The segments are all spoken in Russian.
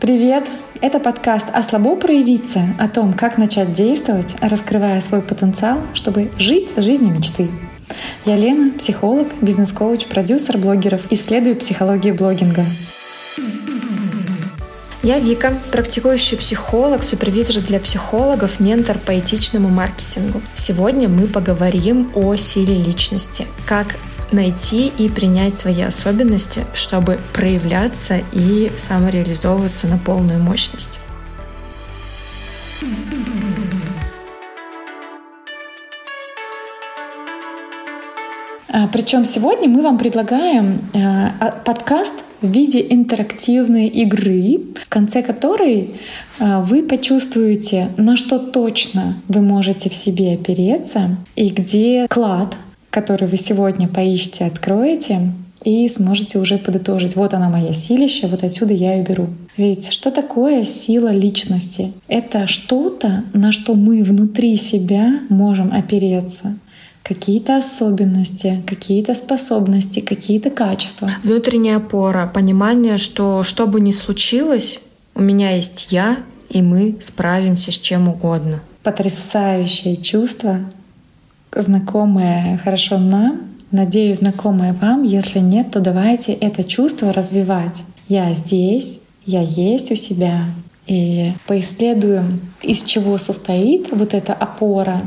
Привет! Это подкаст «А слабо проявиться» о том, как начать действовать, раскрывая свой потенциал, чтобы жить жизнью мечты. Я Лена, психолог, бизнес-коуч, продюсер блогеров, исследую психологию блогинга. Я Вика, практикующий психолог, супервизор для психологов, ментор по этичному маркетингу. Сегодня мы поговорим о силе личности, как найти и принять свои особенности, чтобы проявляться и самореализовываться на полную мощность. А, Причем сегодня мы вам предлагаем а, а, подкаст в виде интерактивной игры, в конце которой вы почувствуете, на что точно вы можете в себе опереться и где клад который вы сегодня поищете, откроете, и сможете уже подытожить. Вот она моя силища, вот отсюда я ее беру. Ведь что такое сила личности? Это что-то, на что мы внутри себя можем опереться какие-то особенности, какие-то способности, какие-то качества. Внутренняя опора, понимание, что что бы ни случилось, у меня есть я, и мы справимся с чем угодно. Потрясающее чувство, знакомое хорошо нам, надеюсь, знакомое вам. Если нет, то давайте это чувство развивать. Я здесь, я есть у себя. И поисследуем, из чего состоит вот эта опора,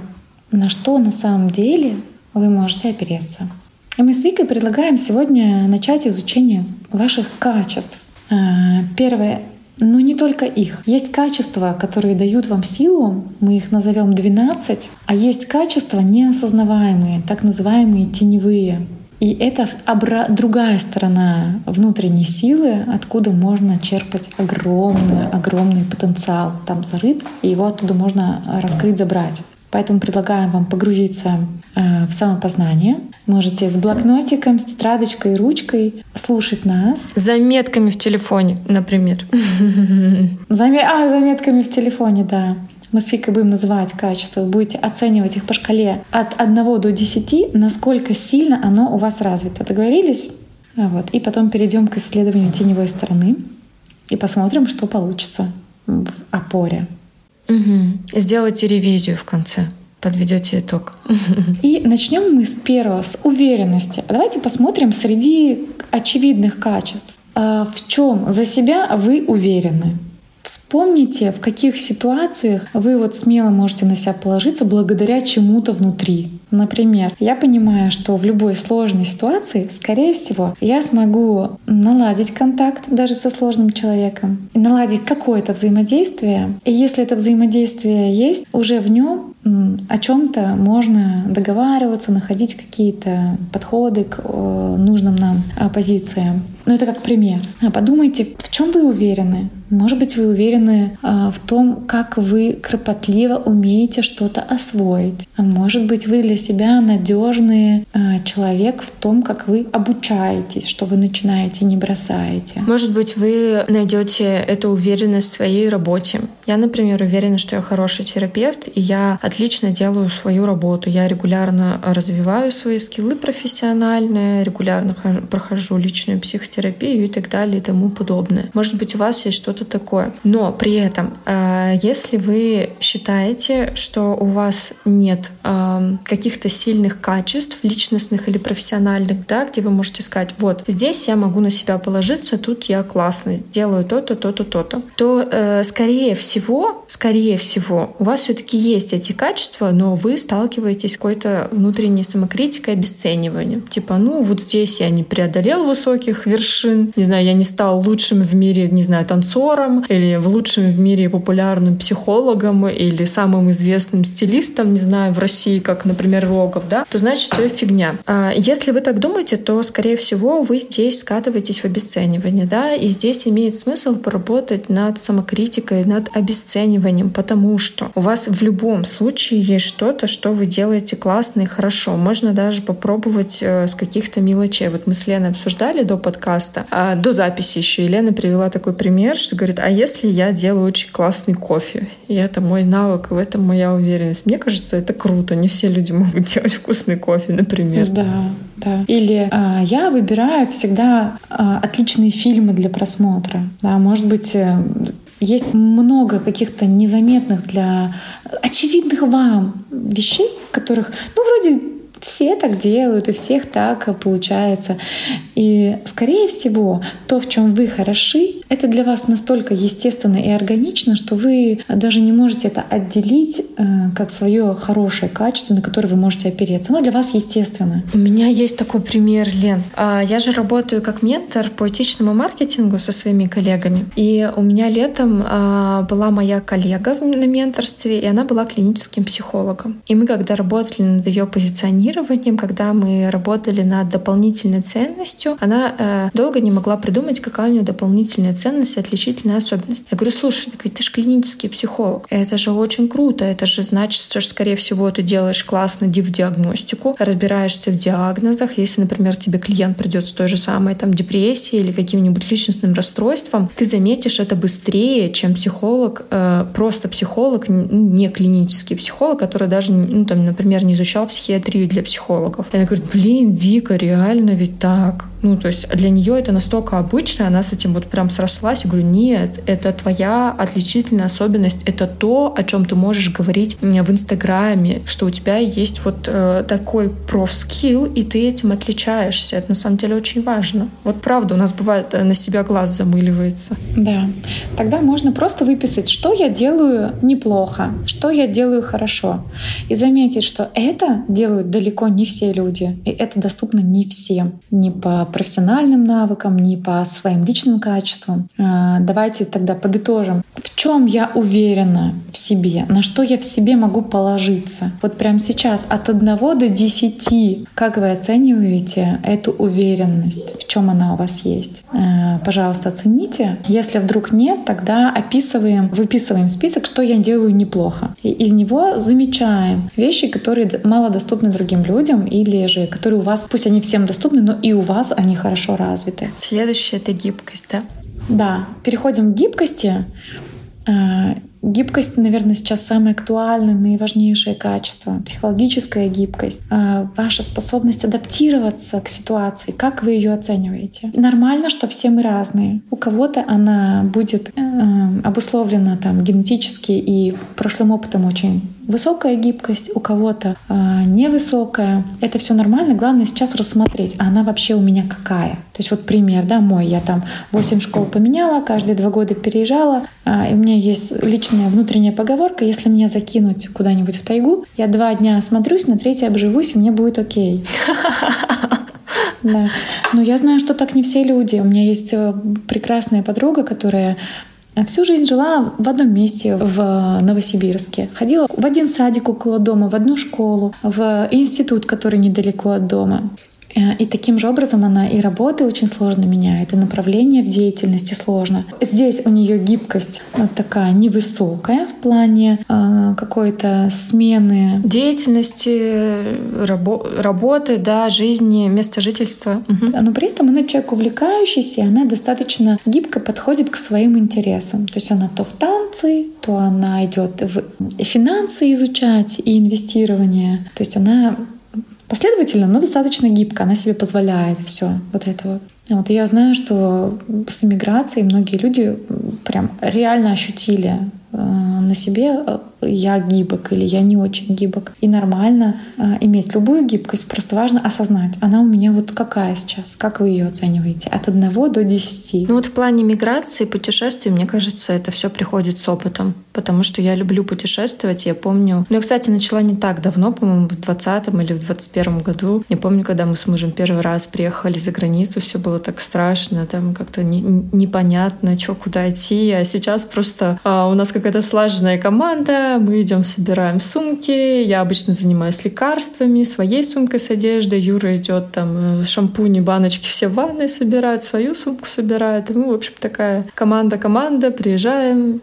на что на самом деле вы можете опереться. И мы с Викой предлагаем сегодня начать изучение ваших качеств. А, первое но не только их. Есть качества, которые дают вам силу, мы их назовем 12, а есть качества неосознаваемые, так называемые теневые. И это другая сторона внутренней силы, откуда можно черпать огромный, огромный потенциал. Там зарыт, и его оттуда можно раскрыть, забрать. Поэтому предлагаем вам погрузиться э, в самопознание. Можете с блокнотиком, с тетрадочкой, ручкой слушать нас. Заметками в телефоне, например. Заме... А, заметками в телефоне, да. Мы с Викой будем называть качество. Вы будете оценивать их по шкале от 1 до 10, насколько сильно оно у вас развито. Договорились? А вот. И потом перейдем к исследованию теневой стороны и посмотрим, что получится в опоре. Угу. Сделайте ревизию в конце подведете итог. И начнем мы с первого, с уверенности. Давайте посмотрим среди очевидных качеств. А в чем за себя вы уверены? Вспомните, в каких ситуациях вы вот смело можете на себя положиться благодаря чему-то внутри. Например, я понимаю, что в любой сложной ситуации, скорее всего, я смогу наладить контакт даже со сложным человеком и наладить какое-то взаимодействие. И если это взаимодействие есть, уже в нем о чем-то можно договариваться, находить какие-то подходы к э, нужным нам э, позициям. Но это как пример. А подумайте, в чем вы уверены? Может быть, вы уверены в том, как вы кропотливо умеете что-то освоить. А может быть, вы для себя надежный человек в том, как вы обучаетесь, что вы начинаете, не бросаете. Может быть, вы найдете эту уверенность в своей работе. Я, например, уверена, что я хороший терапевт, и я отлично делаю свою работу. Я регулярно развиваю свои скиллы профессиональные, регулярно прохожу личную психотерапию и так далее и тому подобное. Может быть, у вас есть что-то такое. Но при этом, э, если вы считаете, что у вас нет э, каких-то сильных качеств, личностных или профессиональных, да, где вы можете сказать, вот, здесь я могу на себя положиться, тут я классный, делаю то-то, то-то, то-то, то, э, скорее всего, скорее всего, у вас все-таки есть эти качества, но вы сталкиваетесь с какой-то внутренней самокритикой, обесцениванием. Типа, ну, вот здесь я не преодолел высоких вершин, не знаю, я не стал лучшим в мире, не знаю, танцором, или в лучшем в мире популярным психологом, или самым известным стилистом, не знаю, в России, как, например, Рогов, да, то значит все фигня. А если вы так думаете, то, скорее всего, вы здесь скатываетесь в обесценивание, да, и здесь имеет смысл поработать над самокритикой, над обесцениванием, потому что у вас в любом случае есть что-то, что вы делаете классно и хорошо. Можно даже попробовать э, с каких-то мелочей. Вот мы с Леной обсуждали до подкаста. А до записи еще Елена привела такой пример, что говорит, а если я делаю очень классный кофе, и это мой навык, и в этом моя уверенность. Мне кажется, это круто. Не все люди могут делать вкусный кофе, например. Да, да. Или а, я выбираю всегда а, отличные фильмы для просмотра. Да, может быть, э, есть много каких-то незаметных для очевидных вам вещей, которых, ну, вроде все так делают, и всех так получается. И, скорее всего, то, в чем вы хороши, это для вас настолько естественно и органично, что вы даже не можете это отделить э, как свое хорошее качество, на которое вы можете опереться. Оно для вас естественно. У меня есть такой пример, Лен. А, я же работаю как ментор по этичному маркетингу со своими коллегами. И у меня летом а, была моя коллега на менторстве, и она была клиническим психологом. И мы, когда работали над ее позиционированием, когда мы работали над дополнительной ценностью, она э, долго не могла придумать, какая у нее дополнительная ценность отличительная особенность. Я говорю, слушай, так ведь ты же клинический психолог. Это же очень круто. Это же значит, что, скорее всего, ты делаешь классно диагностику, разбираешься в диагнозах. Если, например, тебе клиент придет с той же самой там, депрессией или каким-нибудь личностным расстройством, ты заметишь это быстрее, чем психолог, э, просто психолог, не клинический психолог, который даже, ну, там, например, не изучал психиатрию для психологов. И она говорит, блин, Вика, реально ведь так. Ну, то есть для нее это настолько обычно, она с этим вот прям срослась. Я говорю, нет, это твоя отличительная особенность, это то, о чем ты можешь говорить в Инстаграме, что у тебя есть вот э, такой профскилл, и ты этим отличаешься. Это на самом деле очень важно. Вот правда, у нас бывает э, на себя глаз замыливается. Да. Тогда можно просто выписать, что я делаю неплохо, что я делаю хорошо. И заметить, что это делают далеко не все люди. И это доступно не всем. Не по профессиональным навыкам, ни по своим личным качествам. А, давайте тогда подытожим. В чем я уверена в себе? На что я в себе могу положиться? Вот прямо сейчас от 1 до 10. Как вы оцениваете эту уверенность? В чем она у вас есть? А, пожалуйста, оцените. Если вдруг нет, тогда описываем, выписываем список, что я делаю неплохо. И из него замечаем вещи, которые мало доступны другим людям или же которые у вас, пусть они всем доступны, но и у вас они хорошо развиты. Следующее — это гибкость, да? Да. Переходим к гибкости. Гибкость, наверное, сейчас самое актуальное, наиважнейшее качество. Психологическая гибкость. А, ваша способность адаптироваться к ситуации. Как вы ее оцениваете? нормально, что все мы разные. У кого-то она будет э, обусловлена там, генетически и прошлым опытом очень высокая гибкость, у кого-то э, невысокая. Это все нормально. Главное сейчас рассмотреть, а она вообще у меня какая. То есть вот пример, да, мой. Я там 8 школ поменяла, каждые два года переезжала. Э, и у меня есть личная внутренняя поговорка, если меня закинуть куда-нибудь в тайгу, я два дня осмотрюсь, на третий обживусь, и мне будет окей. Да. Но я знаю, что так не все люди. У меня есть э, прекрасная подруга, которая Всю жизнь жила в одном месте в Новосибирске. Ходила в один садик около дома, в одну школу, в институт, который недалеко от дома. Э, и таким же образом она и работы очень сложно меняет, и направление в деятельности сложно. Здесь у нее гибкость вот такая невысокая в плане э, какой-то смены деятельности, рабо работы, да, жизни, места жительства. Угу. Но при этом она человек увлекающийся, и она достаточно гибко подходит к своим интересам. То есть она то в танцы, то она идет в финансы изучать и инвестирование. То есть она последовательно, но достаточно гибко. Она себе позволяет все вот это вот. Вот, я знаю, что с иммиграцией многие люди прям реально ощутили э, на себе э, я гибок или я не очень гибок. И нормально э, иметь любую гибкость, просто важно осознать, она у меня вот какая сейчас, как вы ее оцениваете, от 1 до 10. Ну вот в плане миграции, путешествий, мне кажется, это все приходит с опытом, потому что я люблю путешествовать, я помню, ну я, кстати, начала не так давно, по-моему, в 20 или в 21 году. Я помню, когда мы с мужем первый раз приехали за границу, все было так страшно, там как-то не, непонятно, что куда идти, а сейчас просто а, у нас какая-то слаженная команда, мы идем, собираем сумки. Я обычно занимаюсь лекарствами, своей сумкой с одеждой. Юра идет там э, шампуни, баночки все в ванной собирают, свою сумку собирает. И мы, в общем, такая команда-команда. Приезжаем,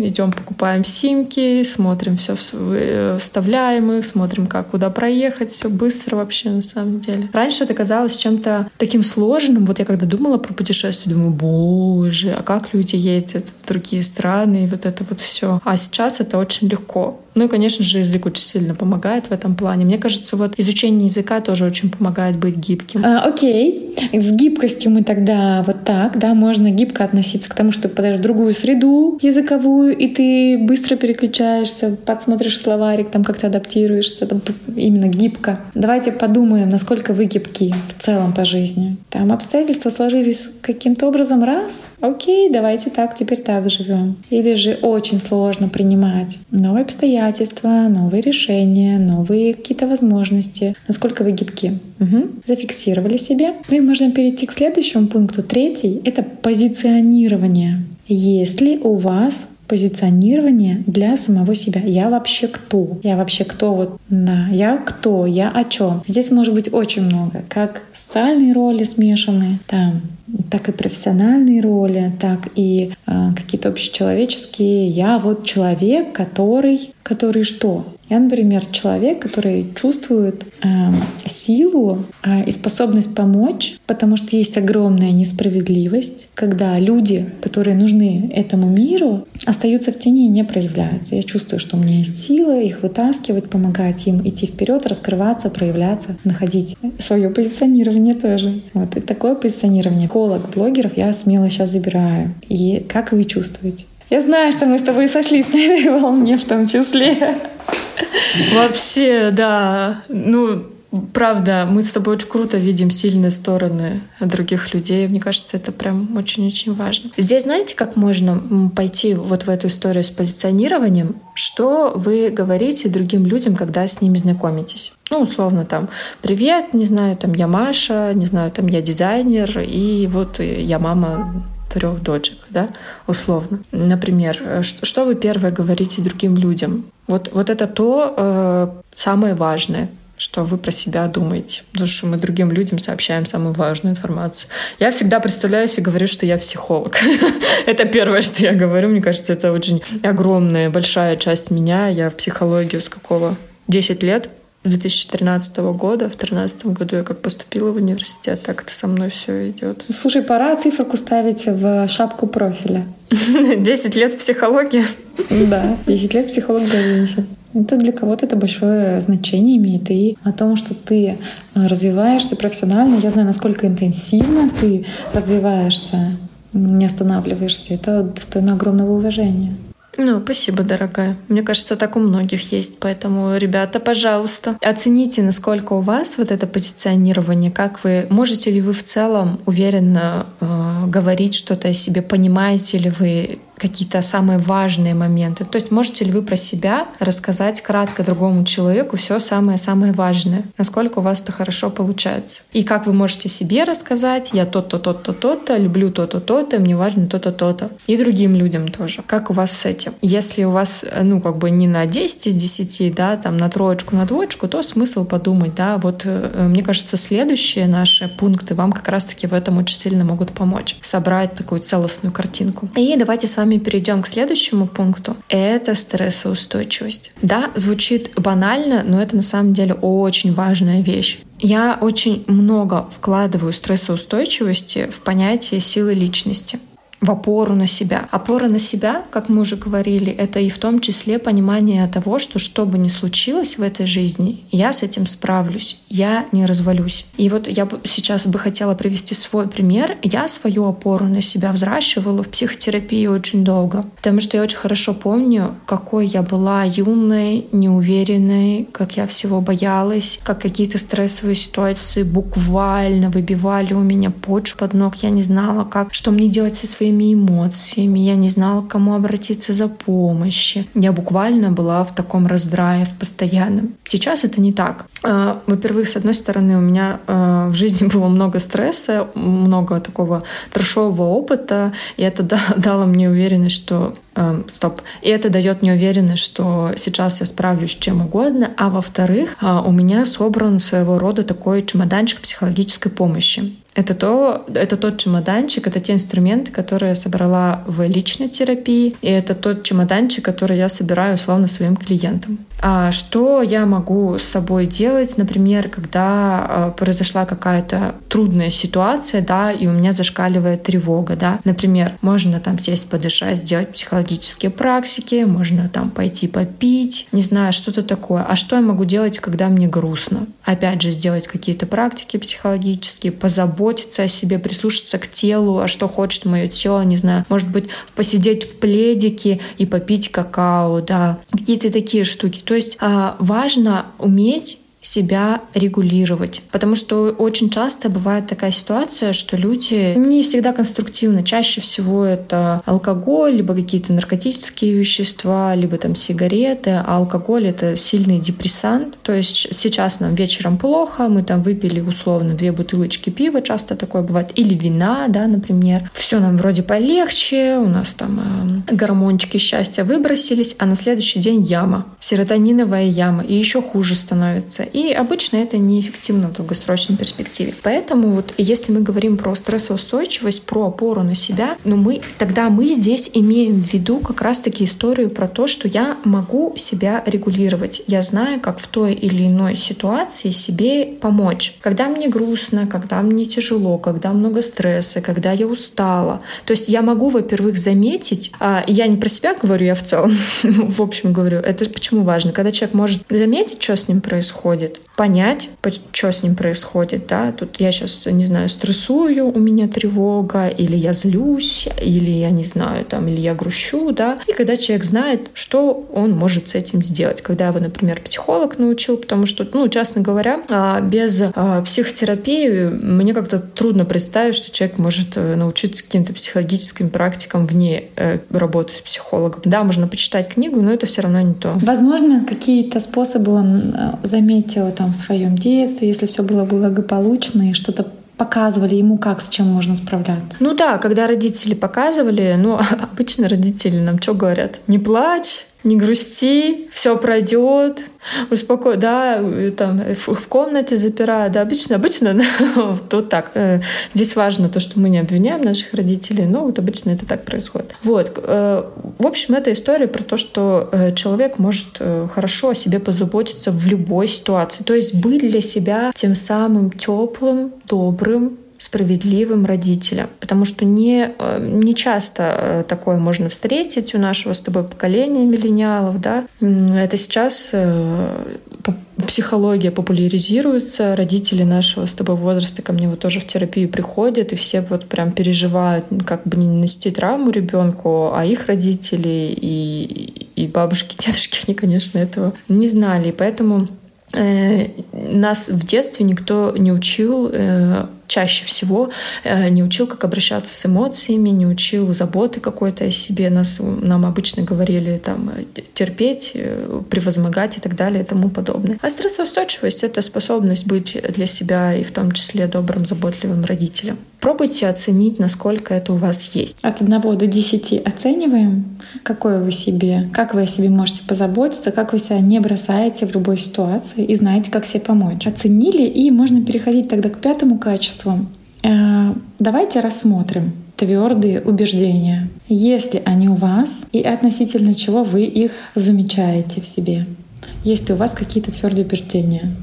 идем, покупаем симки, смотрим все, э, вставляем их, смотрим, как куда проехать. Все быстро вообще на самом деле. Раньше это казалось чем-то таким сложным. Вот я когда думала про путешествие, думаю, боже, а как люди ездят в другие страны, и вот это вот все. А сейчас это очень легко. Ну и, конечно же, язык очень сильно помогает в этом плане. Мне кажется, вот изучение языка тоже очень помогает быть гибким. А, окей. С гибкостью мы тогда вот так, да, можно гибко относиться к тому, что ты подаешь другую среду языковую, и ты быстро переключаешься, подсмотришь словарик, там как-то адаптируешься, там, именно гибко. Давайте подумаем, насколько вы гибки в целом по жизни. Там обстоятельства сложились каким-то образом раз, окей, давайте так, теперь так живем. Или же очень сложно принимать новые обстоятельства, обстоятельства, новые решения, новые какие-то возможности. Насколько вы гибки. Угу. Зафиксировали себе. Ну и можно перейти к следующему пункту. Третий — это позиционирование. Есть ли у вас позиционирование для самого себя. Я вообще кто? Я вообще кто? Вот, да, я кто? Я о чем? Здесь может быть очень много. Как социальные роли смешаны, там, так и профессиональные роли, так и э, какие-то общечеловеческие. Я вот человек, который, который что? Я, например, человек, который чувствует э, силу э, и способность помочь, потому что есть огромная несправедливость, когда люди, которые нужны этому миру, остаются в тени и не проявляются. Я чувствую, что у меня есть сила их вытаскивать, помогать им идти вперед, раскрываться, проявляться, находить свое позиционирование тоже. Вот и такое позиционирование колок блогеров я смело сейчас забираю. И как вы чувствуете? Я знаю, что мы с тобой сошлись на этой волне в том числе. Вообще, да. Ну, правда, мы с тобой очень круто видим сильные стороны других людей. Мне кажется, это прям очень-очень важно. Здесь знаете, как можно пойти вот в эту историю с позиционированием? Что вы говорите другим людям, когда с ними знакомитесь? Ну, условно, там, привет, не знаю, там, я Маша, не знаю, там, я дизайнер, и вот я мама трех дочек, да, условно. Например, что, что вы первое говорите другим людям? Вот, вот это то э, самое важное, что вы про себя думаете. Потому что мы другим людям сообщаем самую важную информацию. Я всегда представляюсь и говорю, что я психолог. это первое, что я говорю. Мне кажется, это очень огромная, большая часть меня. Я в психологию с какого? 10 лет 2013 года. В 2013 году я как поступила в университет, так это со мной все идет. Слушай, пора циферку ставить в шапку профиля. 10 лет в психологии? Да, 10 лет психолог для женщин. Это для кого-то это большое значение имеет. И о том, что ты развиваешься профессионально, я знаю, насколько интенсивно ты развиваешься, не останавливаешься. Это достойно огромного уважения. Ну, спасибо, дорогая. Мне кажется, так у многих есть. Поэтому, ребята, пожалуйста, оцените, насколько у вас вот это позиционирование, как вы, можете ли вы в целом уверенно э, говорить что-то о себе, понимаете ли вы какие-то самые важные моменты. То есть можете ли вы про себя рассказать кратко другому человеку все самое-самое важное? Насколько у вас это хорошо получается? И как вы можете себе рассказать, я то-то, то-то, то-то, люблю то-то, то-то, мне важно то-то, то-то. И другим людям тоже. Как у вас с этим? Если у вас, ну, как бы не на 10 из 10, да, там на троечку, на двоечку, то смысл подумать, да, вот э, мне кажется, следующие наши пункты вам как раз-таки в этом очень сильно могут помочь. Собрать такую целостную картинку. И давайте с вами вами перейдем к следующему пункту. Это стрессоустойчивость. Да, звучит банально, но это на самом деле очень важная вещь. Я очень много вкладываю стрессоустойчивости в понятие силы личности в опору на себя. Опора на себя, как мы уже говорили, это и в том числе понимание того, что что бы ни случилось в этой жизни, я с этим справлюсь, я не развалюсь. И вот я сейчас бы хотела привести свой пример. Я свою опору на себя взращивала в психотерапии очень долго, потому что я очень хорошо помню, какой я была юной, неуверенной, как я всего боялась, как какие-то стрессовые ситуации буквально выбивали у меня почву под ног. Я не знала, как, что мне делать со своей своими эмоциями, я не знала, к кому обратиться за помощью. Я буквально была в таком раздрае в постоянном. Сейчас это не так. А, во-первых, с одной стороны, у меня а, в жизни было много стресса, много такого трешового опыта, и это дало мне уверенность, что э, стоп. И это дает мне уверенность, что сейчас я справлюсь с чем угодно. А во-вторых, у меня собран своего рода такой чемоданчик психологической помощи. Это, то, это тот чемоданчик, это те инструменты, которые я собрала в личной терапии, и это тот чемоданчик, который я собираю условно своим клиентам. А что я могу с собой делать, например, когда э, произошла какая-то трудная ситуация, да, и у меня зашкаливает тревога, да. Например, можно там сесть, подышать, сделать психологические практики, можно там пойти попить, не знаю, что-то такое. А что я могу делать, когда мне грустно? Опять же, сделать какие-то практики психологические, позаботиться о себе, прислушаться к телу, а что хочет мое тело, не знаю, может быть, посидеть в пледике и попить какао, да, какие-то такие штуки. То есть а, важно уметь себя регулировать. Потому что очень часто бывает такая ситуация, что люди не всегда конструктивны. Чаще всего это алкоголь, либо какие-то наркотические вещества, либо там сигареты. А алкоголь — это сильный депрессант. То есть сейчас нам вечером плохо, мы там выпили условно две бутылочки пива, часто такое бывает, или вина, да, например. Все нам вроде полегче, у нас там э, гормончики счастья выбросились, а на следующий день яма, серотониновая яма, и еще хуже становится. И обычно это неэффективно в долгосрочной перспективе. Поэтому вот если мы говорим про стрессоустойчивость, про опору на себя, ну мы, тогда мы здесь имеем в виду как раз-таки историю про то, что я могу себя регулировать. Я знаю, как в той или иной ситуации себе помочь. Когда мне грустно, когда мне тяжело, когда много стресса, когда я устала. То есть я могу, во-первых, заметить, а я не про себя говорю, я в целом, в общем говорю, это почему важно, когда человек может заметить, что с ним происходит, происходит, понять, что с ним происходит, да, тут я сейчас, не знаю, стрессую, у меня тревога, или я злюсь, или я не знаю, там, или я грущу, да, и когда человек знает, что он может с этим сделать, когда его, например, психолог научил, потому что, ну, честно говоря, а, без а, психотерапии мне как-то трудно представить, что человек может э, научиться каким-то психологическим практикам вне э, работы с психологом. Да, можно почитать книгу, но это все равно не то. Возможно, какие-то способы он э, заметил заметила там своем детстве, если все было благополучно и что-то показывали ему, как с чем можно справляться. Ну да, когда родители показывали, ну обычно родители нам что говорят? Не плачь, не грусти, все пройдет, успокой, да, там в, комнате запирают, да, обычно, обычно, вот так. Э, здесь важно то, что мы не обвиняем наших родителей, но вот обычно это так происходит. Вот, э, в общем, это история про то, что э, человек может хорошо о себе позаботиться в любой ситуации, то есть быть для себя тем самым теплым, добрым, справедливым родителем. Потому что не, э, не часто э, такое можно встретить у нашего с тобой поколения миллениалов. Да? Это сейчас э, психология популяризируется, родители нашего с тобой возраста ко мне вот тоже в терапию приходят, и все вот прям переживают, как бы не нанести травму ребенку, а их родители и, и бабушки, дедушки, они, конечно, этого не знали. И поэтому нас в детстве никто не учил чаще всего э, не учил, как обращаться с эмоциями, не учил заботы какой-то о себе. Нас, нам обычно говорили там, терпеть, э, превозмогать и так далее и тому подобное. А стрессоустойчивость — это способность быть для себя и в том числе добрым, заботливым родителем. Пробуйте оценить, насколько это у вас есть. От 1 до 10 оцениваем, какой вы себе, как вы о себе можете позаботиться, как вы себя не бросаете в любой ситуации и знаете, как себе помочь. Оценили, и можно переходить тогда к пятому качеству, качеством. Э, давайте рассмотрим твердые убеждения, если они у вас и относительно чего вы их замечаете в себе. Есть ли у вас какие-то твердые убеждения?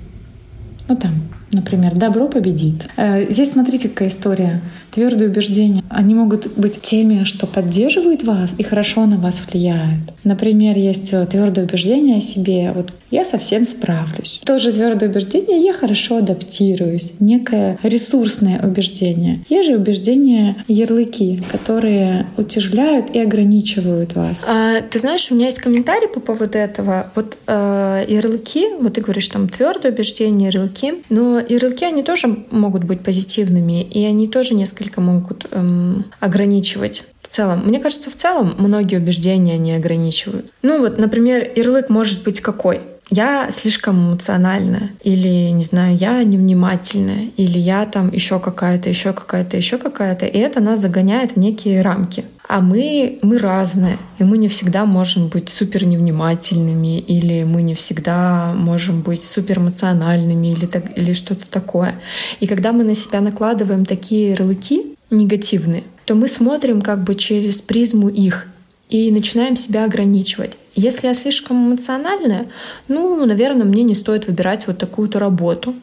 Ну там, например, добро победит. Э, здесь смотрите, какая история. Твердые убеждения, они могут быть теми, что поддерживают вас и хорошо на вас влияют. Например, есть твердое убеждение о себе, вот я совсем справлюсь. Тоже твердое убеждение, я хорошо адаптируюсь. Некое ресурсное убеждение. Есть же убеждения ярлыки, которые утяжеляют и ограничивают вас. А, ты знаешь, у меня есть комментарий по поводу этого. Вот э, ярлыки, вот ты говоришь, там твердое убеждение, ярлыки, Но ярлыки, они тоже могут быть позитивными, и они тоже несколько могут эм, ограничивать в целом. Мне кажется, в целом многие убеждения не ограничивают. Ну вот, например, ярлык может быть какой? я слишком эмоциональная, или, не знаю, я невнимательная, или я там еще какая-то, еще какая-то, еще какая-то, и это нас загоняет в некие рамки. А мы, мы разные, и мы не всегда можем быть супер невнимательными, или мы не всегда можем быть супер эмоциональными, или, так, или что-то такое. И когда мы на себя накладываем такие ярлыки негативные, то мы смотрим как бы через призму их и начинаем себя ограничивать. Если я слишком эмоциональная, ну, наверное, мне не стоит выбирать вот такую-то работу.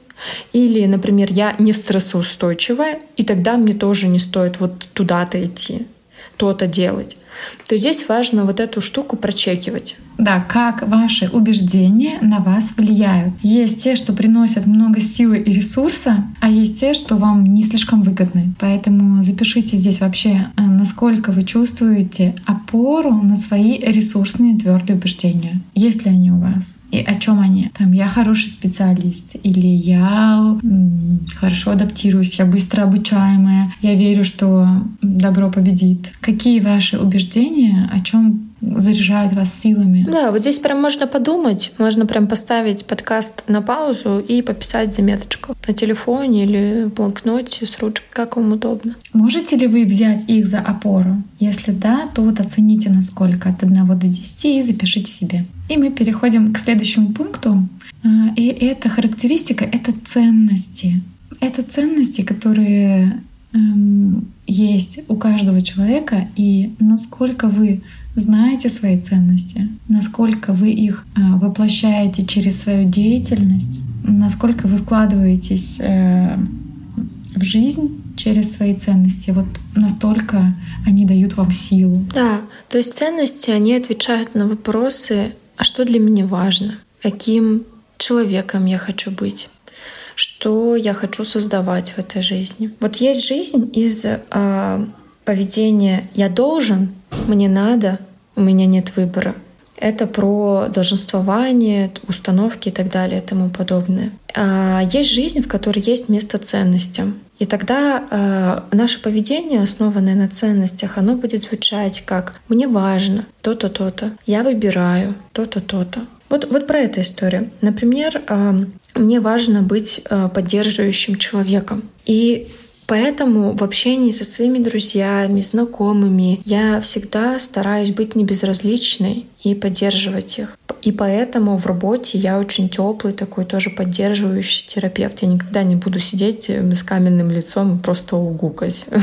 Или, например, я не стрессоустойчивая, и тогда мне тоже не стоит вот туда-то идти, то-то делать. То здесь важно вот эту штуку прочекивать. Да, как ваши убеждения на вас влияют. Есть те, что приносят много силы и ресурса, а есть те, что вам не слишком выгодны. Поэтому запишите здесь вообще, э, насколько вы чувствуете опору на свои ресурсные твердые убеждения. Есть ли они у вас? И о чем они? Там я хороший специалист, или я хорошо адаптируюсь, я быстро обучаемая, я верю, что добро победит. Какие ваши убеждения, о чем заряжают вас силами. Да, вот здесь прям можно подумать, можно прям поставить подкаст на паузу и пописать заметочку на телефоне или в блокноте с ручкой, как вам удобно. Можете ли вы взять их за опору? Если да, то вот оцените насколько от 1 до 10 и запишите себе. И мы переходим к следующему пункту. А, и эта характеристика — это ценности. Это ценности, которые эм, есть у каждого человека, и насколько вы знаете свои ценности, насколько вы их а, воплощаете через свою деятельность, насколько вы вкладываетесь э, в жизнь через свои ценности. Вот настолько они дают вам силу. Да, то есть ценности, они отвечают на вопросы, а что для меня важно, каким человеком я хочу быть, что я хочу создавать в этой жизни. Вот есть жизнь из э, поведения «я должен», мне надо, у меня нет выбора. Это про долженствование, установки и так далее и тому подобное. А есть жизнь, в которой есть место ценностям. И тогда э, наше поведение, основанное на ценностях, оно будет звучать как «мне важно то-то, то-то», «я выбираю то-то, то-то». Вот, вот про эту историю. Например, э, мне важно быть э, поддерживающим человеком. И Поэтому в общении со своими друзьями, знакомыми я всегда стараюсь быть небезразличной и поддерживать их. И поэтому в работе я очень теплый такой тоже поддерживающий терапевт. Я никогда не буду сидеть э, с каменным лицом и просто угукать.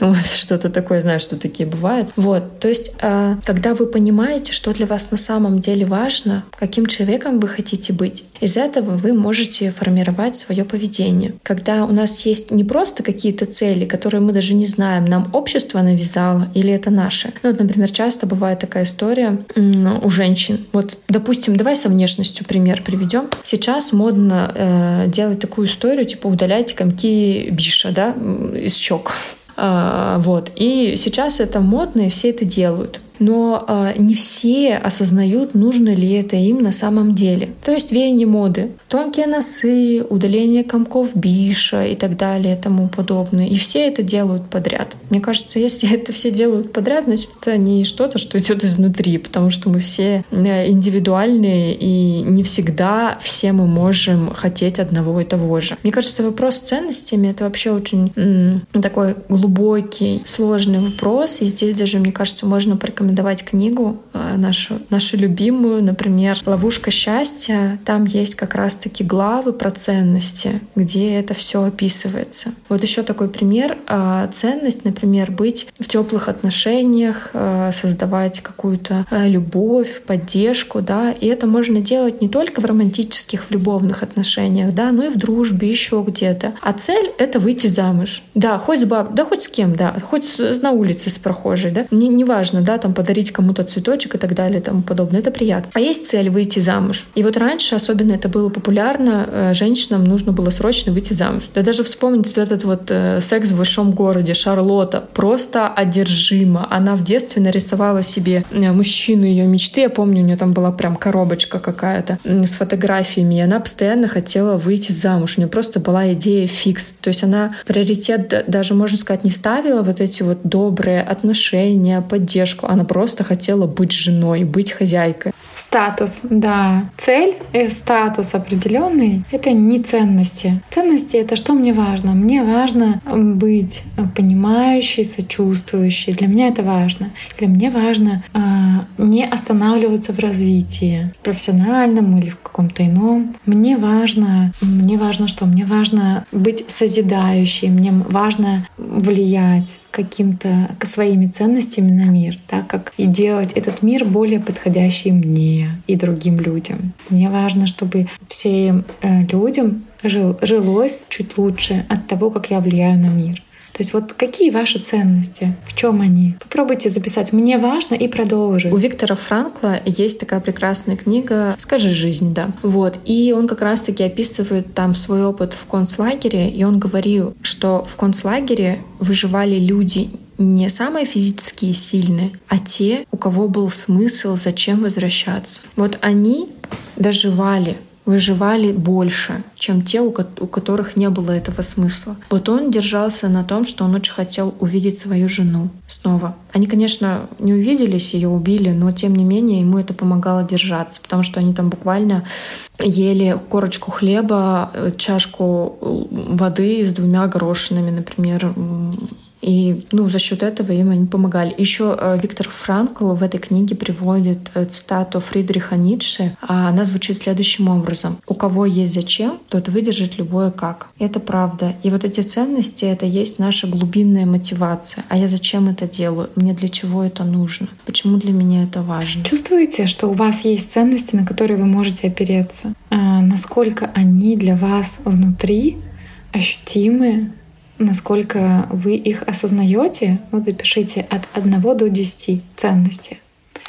Ну, что-то такое, знаю, что такие бывают. Вот, то есть, а, когда вы понимаете, что для вас на самом деле важно, каким человеком вы хотите быть, из этого вы можете формировать свое поведение. Когда у нас есть не просто какие-то цели, которые мы даже не знаем, нам общество навязало или это наше. Ну, вот, например, часто бывает такая история у женщин. Вот Допустим, давай со внешностью пример приведем. Сейчас модно э, делать такую историю, типа удалять комки биша, да, из щек. А, вот. И сейчас это модно, и все это делают но э, не все осознают, нужно ли это им на самом деле. То есть веяние моды, тонкие носы, удаление комков биша и так далее и тому подобное. И все это делают подряд. Мне кажется, если это все делают подряд, значит, это не что-то, что идет изнутри, потому что мы все э, индивидуальные, и не всегда все мы можем хотеть одного и того же. Мне кажется, вопрос с ценностями — это вообще очень м- такой глубокий, сложный вопрос, и здесь даже, мне кажется, можно порекомендовать порекомендовать книгу э, нашу, нашу любимую, например, «Ловушка счастья». Там есть как раз-таки главы про ценности, где это все описывается. Вот еще такой пример. Э, ценность, например, быть в теплых отношениях, э, создавать какую-то любовь, поддержку, да, и это можно делать не только в романтических, в любовных отношениях, да, но и в дружбе, еще где-то. А цель — это выйти замуж. Да, хоть с баб, да хоть с кем, да, хоть на улице с прохожей, да, неважно, не да, там подарить кому-то цветочек и так далее и тому подобное. Это приятно. А есть цель выйти замуж. И вот раньше особенно это было популярно. Э, женщинам нужно было срочно выйти замуж. Да даже вспомнить вот этот вот э, секс в большом городе, Шарлотта, просто одержима. Она в детстве нарисовала себе э, мужчину ее мечты. Я помню, у нее там была прям коробочка какая-то с фотографиями. И она постоянно хотела выйти замуж. У нее просто была идея фикс. То есть она приоритет даже, можно сказать, не ставила вот эти вот добрые отношения, поддержку. Она просто хотела быть женой, быть хозяйкой. Статус, да. Цель и статус определенный — это не ценности. Ценности — это что мне важно? Мне важно быть понимающей, сочувствующей. Для меня это важно. Для меня важно э, не останавливаться в развитии профессиональном или в каком-то ином. Мне важно, мне важно что? Мне важно быть созидающей, мне важно влиять каким-то своими ценностями на мир, так как и делать этот мир более подходящий мне и другим людям. Мне важно, чтобы всем э, людям жил, жилось чуть лучше от того, как я влияю на мир. То есть вот какие ваши ценности? В чем они? Попробуйте записать «Мне важно» и продолжить. У Виктора Франкла есть такая прекрасная книга «Скажи жизнь», да. Вот. И он как раз-таки описывает там свой опыт в концлагере, и он говорил, что в концлагере выживали люди не самые физически сильные, а те, у кого был смысл, зачем возвращаться. Вот они доживали выживали больше, чем те, у которых не было этого смысла. Вот он держался на том, что он очень хотел увидеть свою жену снова. Они, конечно, не увиделись, ее убили, но тем не менее ему это помогало держаться, потому что они там буквально ели корочку хлеба, э, чашку э, воды с двумя горошинами, например, и ну, за счет этого им они помогали. Еще э, Виктор Франкл в этой книге приводит э, цитату Фридриха Ницше. А она звучит следующим образом. «У кого есть зачем, тот выдержит любое как». Это правда. И вот эти ценности — это есть наша глубинная мотивация. А я зачем это делаю? Мне для чего это нужно? Почему для меня это важно? Чувствуете, что у вас есть ценности, на которые вы можете опереться? А насколько они для вас внутри ощутимы, насколько вы их осознаете, вот запишите от 1 до 10 ценности.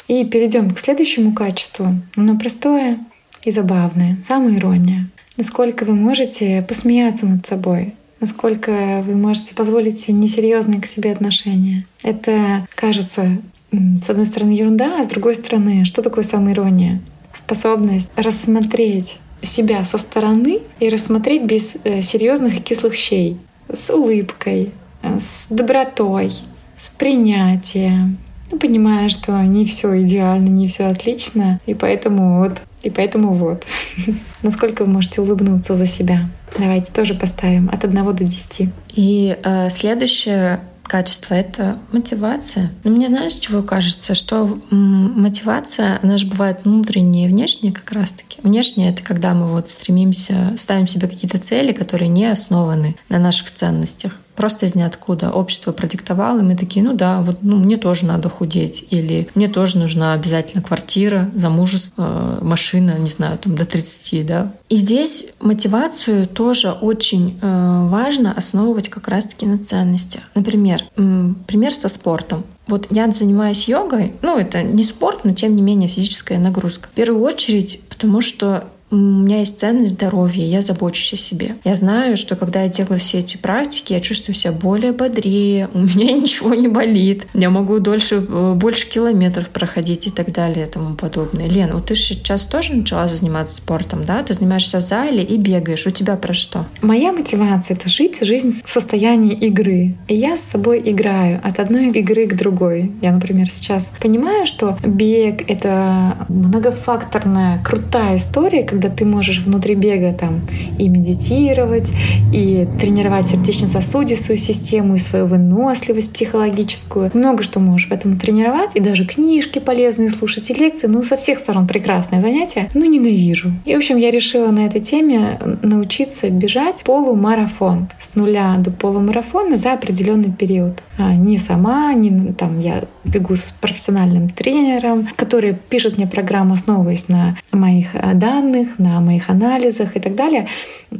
И перейдем к следующему качеству. Оно простое и забавное, самоирония. Насколько вы можете посмеяться над собой, насколько вы можете позволить себе несерьезные к себе отношения. Это кажется, с одной стороны, ерунда, а с другой стороны, что такое самоирония? Способность рассмотреть себя со стороны и рассмотреть без э, серьезных и кислых щей с улыбкой, э, с добротой, с принятием. Ну, понимая, что не все идеально, не все отлично, и поэтому вот, и поэтому вот. Насколько вы можете улыбнуться за себя? Давайте тоже поставим от 1 до 10. И э, следующее качество — это мотивация. Но мне знаешь, чего кажется? Что мотивация, она же бывает внутренняя и внешняя как раз-таки. Внешняя — это когда мы вот стремимся, ставим себе какие-то цели, которые не основаны на наших ценностях просто из ниоткуда. Общество продиктовало, и мы такие, ну да, вот ну, мне тоже надо худеть, или мне тоже нужна обязательно квартира, замужество, э, машина, не знаю, там до 30, да. И здесь мотивацию тоже очень э, важно основывать как раз-таки на ценностях. Например, пример со спортом. Вот я занимаюсь йогой, ну это не спорт, но тем не менее физическая нагрузка. В первую очередь, потому что у меня есть ценность здоровья, я забочусь о себе. Я знаю, что когда я делаю все эти практики, я чувствую себя более бодрее, у меня ничего не болит, я могу дольше, э, больше километров проходить и так далее и тому подобное. Лен, вот ты сейчас тоже начала заниматься спортом, да? Ты занимаешься в зале и бегаешь. У тебя про что? Моя мотивация — это жить жизнь в состоянии игры. И я с собой играю от одной игры к другой. Я, например, сейчас понимаю, что бег — это многофакторная, крутая история, когда ты можешь внутри бега там и медитировать, и тренировать сердечно-сосудистую систему, и свою выносливость психологическую. Много что можешь в этом тренировать, и даже книжки полезные слушать, и лекции. Ну, со всех сторон прекрасное занятие, но ненавижу. И, в общем, я решила на этой теме научиться бежать полумарафон с нуля до полумарафона за определенный период. А, не сама, не там я бегу с профессиональным тренером, который пишет мне программу, основываясь на моих данных, на моих анализах и так далее.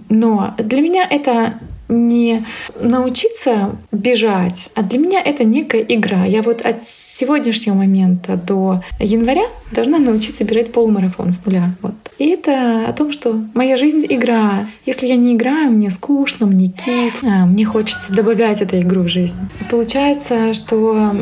Но для меня это не научиться бежать, а для меня это некая игра. Я вот от сегодняшнего момента до января должна научиться бежать полумарафон с нуля. Вот. И это о том, что моя жизнь — игра. Если я не играю, мне скучно, мне кисло, мне хочется добавлять эту игру в жизнь. Получается, что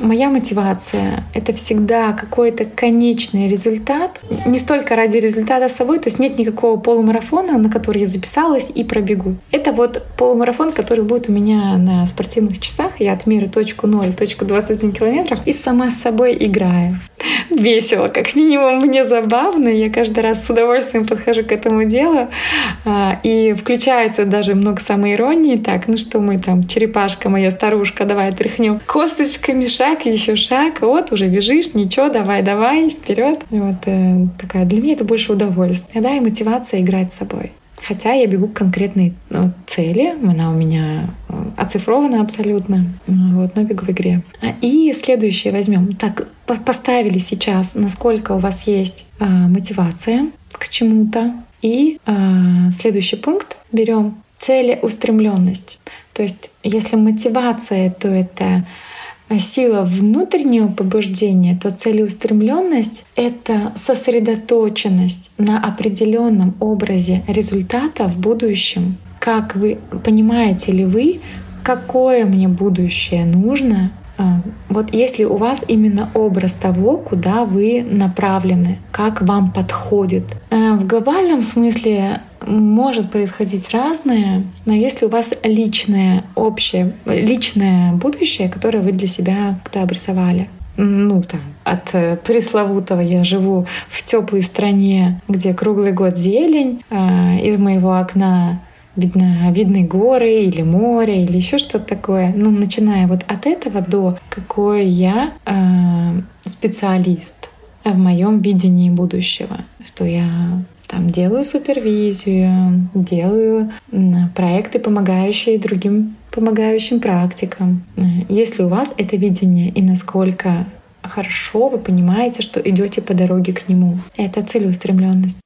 Моя мотивация — это всегда какой-то конечный результат. Не столько ради результата собой, то есть нет никакого полумарафона, на который я записалась и пробегу. Это вот полумарафон, который будет у меня на спортивных часах. Я отмерю точку 0, точку 21 километров и сама с собой играю. Весело, как минимум мне забавно. Я каждый раз с удовольствием подхожу к этому делу. А, и включается даже много самоиронии. Так, ну что мы там, черепашка моя старушка, давай тряхнем косточками, шаг, еще шаг, вот уже бежишь, ничего, давай, давай, вперед. Вот э, такая для меня это больше удовольствие, да, и мотивация играть с собой. Хотя я бегу к конкретной ну, цели, она у меня э, оцифрована абсолютно, вот, но бегу в игре. И следующее возьмем. Так, поставили сейчас, насколько у вас есть а, мотивация к чему-то. И а, следующий пункт берем целеустремленность. То есть, если мотивация, то это сила внутреннего побуждения, то целеустремленность — это сосредоточенность на определенном образе результата в будущем. Как вы понимаете ли вы, какое мне будущее нужно, а, вот если у вас именно образ того, куда вы направлены, как вам подходит. А, в глобальном смысле может происходить разное, но если у вас личное, общее, личное будущее, которое вы для себя как-то обрисовали, ну там, от э, пресловутого я живу в теплой стране, где круглый год зелень, а, из моего окна видно, видны горы или море или еще что-то такое. Ну, начиная вот от этого до какой я э, специалист в моем видении будущего, что я там делаю супервизию, делаю проекты, помогающие другим помогающим практикам. Если у вас это видение и насколько хорошо вы понимаете, что идете по дороге к нему, это целеустремленность.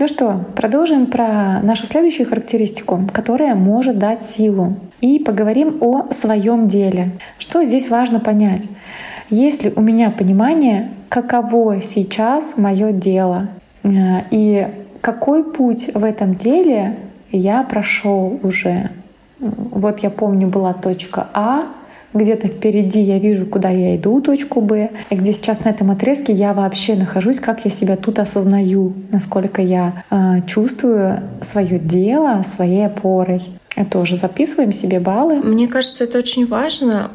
Ну что, продолжим про нашу следующую характеристику, которая может дать силу. И поговорим о своем деле. Что здесь важно понять? Есть ли у меня понимание, каково сейчас мое дело э, и какой путь в этом деле я прошел уже. Вот я помню, была точка А, где-то впереди я вижу, куда я иду, точку Б, и где сейчас на этом отрезке я вообще нахожусь, как я себя тут осознаю, насколько я э, чувствую свое дело своей опорой. Тоже записываем себе баллы. Мне кажется, это очень важно.